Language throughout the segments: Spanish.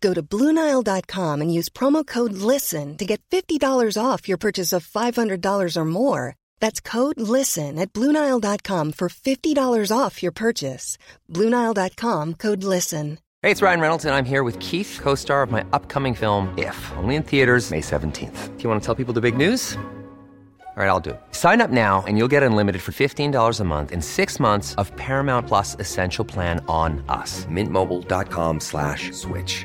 Go to Bluenile.com and use promo code LISTEN to get $50 off your purchase of $500 or more. That's code LISTEN at Bluenile.com for $50 off your purchase. Bluenile.com code LISTEN. Hey, it's Ryan Reynolds, and I'm here with Keith, co star of my upcoming film, If, only in theaters, May 17th. Do you want to tell people the big news? All right, I'll do it. Sign up now and you'll get unlimited for $15 a month in six months of Paramount Plus Essential Plan on us. Mintmobile.com slash switch.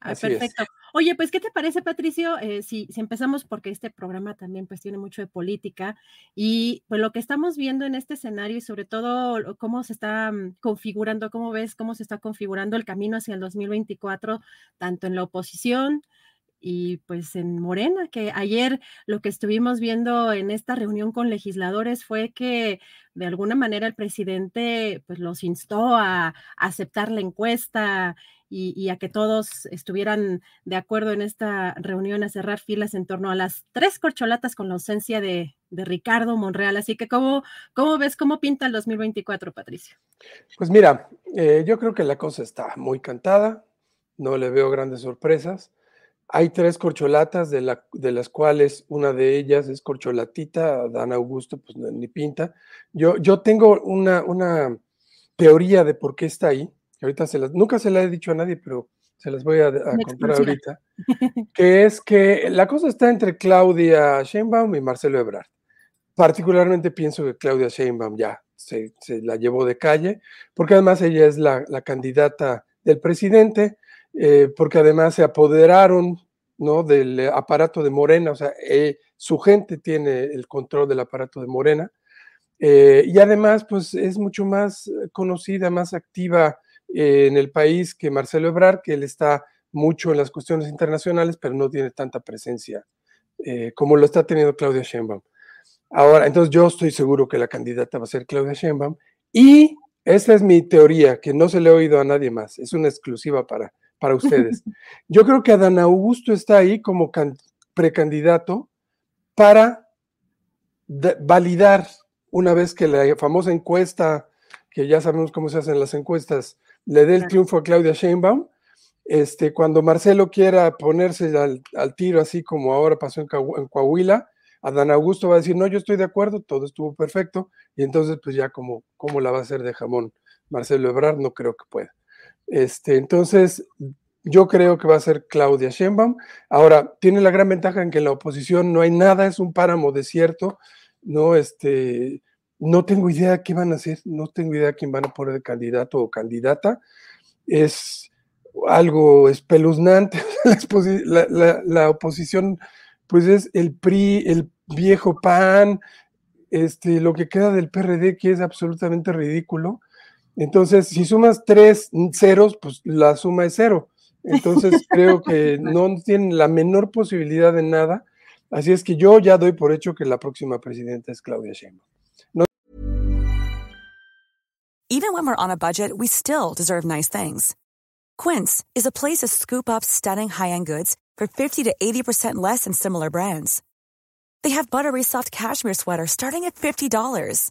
Ah, Así es. perfecto. Oye, pues, ¿qué te parece, Patricio? Eh, si, si empezamos, porque este programa también pues tiene mucho de política y pues lo que estamos viendo en este escenario y sobre todo cómo se está mm, configurando, cómo ves cómo se está configurando el camino hacia el 2024, tanto en la oposición y pues en Morena, que ayer lo que estuvimos viendo en esta reunión con legisladores fue que de alguna manera el presidente pues los instó a, aceptar la encuesta y, y a que todos estuvieran de acuerdo en esta reunión a cerrar filas en torno a las tres corcholatas con la ausencia de, de Ricardo Monreal. Así que, ¿cómo, ¿cómo ves cómo pinta el 2024, Patricio? Pues mira, eh, yo creo que la cosa está muy cantada, no le veo grandes sorpresas. Hay tres corcholatas, de, la- de las cuales una de ellas es corcholatita, Dan Augusto, pues ni pinta. Yo, yo tengo una, una teoría de por qué está ahí, que ahorita se las, nunca se la he dicho a nadie, pero se las voy a, a contar ahorita, que es que la cosa está entre Claudia Sheinbaum y Marcelo Ebrard. Particularmente pienso que Claudia Sheinbaum ya se, se la llevó de calle, porque además ella es la, la candidata del presidente, eh, porque además se apoderaron ¿no? del aparato de Morena, o sea, eh, su gente tiene el control del aparato de Morena, eh, y además pues es mucho más conocida, más activa eh, en el país que Marcelo Ebrard, que él está mucho en las cuestiones internacionales, pero no tiene tanta presencia eh, como lo está teniendo Claudia Sheinbaum. Ahora, entonces yo estoy seguro que la candidata va a ser Claudia Sheinbaum y esta es mi teoría, que no se le ha oído a nadie más, es una exclusiva para, para ustedes. Yo creo que Adán Augusto está ahí como can- precandidato para validar una vez que la famosa encuesta, que ya sabemos cómo se hacen las encuestas, le dé el triunfo a Claudia Sheinbaum, este, cuando Marcelo quiera ponerse al, al tiro, así como ahora pasó en, Coahu- en Coahuila, Adán Augusto va a decir, no, yo estoy de acuerdo, todo estuvo perfecto, y entonces pues ya como, ¿cómo la va a hacer de jamón Marcelo Ebrard? No creo que pueda. Este, entonces, yo creo que va a ser Claudia Sheinbaum. Ahora, tiene la gran ventaja en que en la oposición no hay nada, es un páramo desierto, no, este, no tengo idea qué van a hacer, no tengo idea quién van a poner de candidato o candidata. Es algo espeluznante. la, la oposición, pues es el PRI, el viejo PAN, este, lo que queda del PRD, que es absolutamente ridículo. Entonces, si sumas tres ceros, pues la suma es cero. Entonces, creo que no tienen la menor posibilidad de nada. Así es que yo ya doy por hecho que la próxima presidenta es Claudia Sheinbaum. Even when we're on a budget, we still deserve nice things. Quince is a place to scoop up stunning high-end goods for 50 to 80% less than similar brands. They have buttery soft cashmere sweaters starting at $50,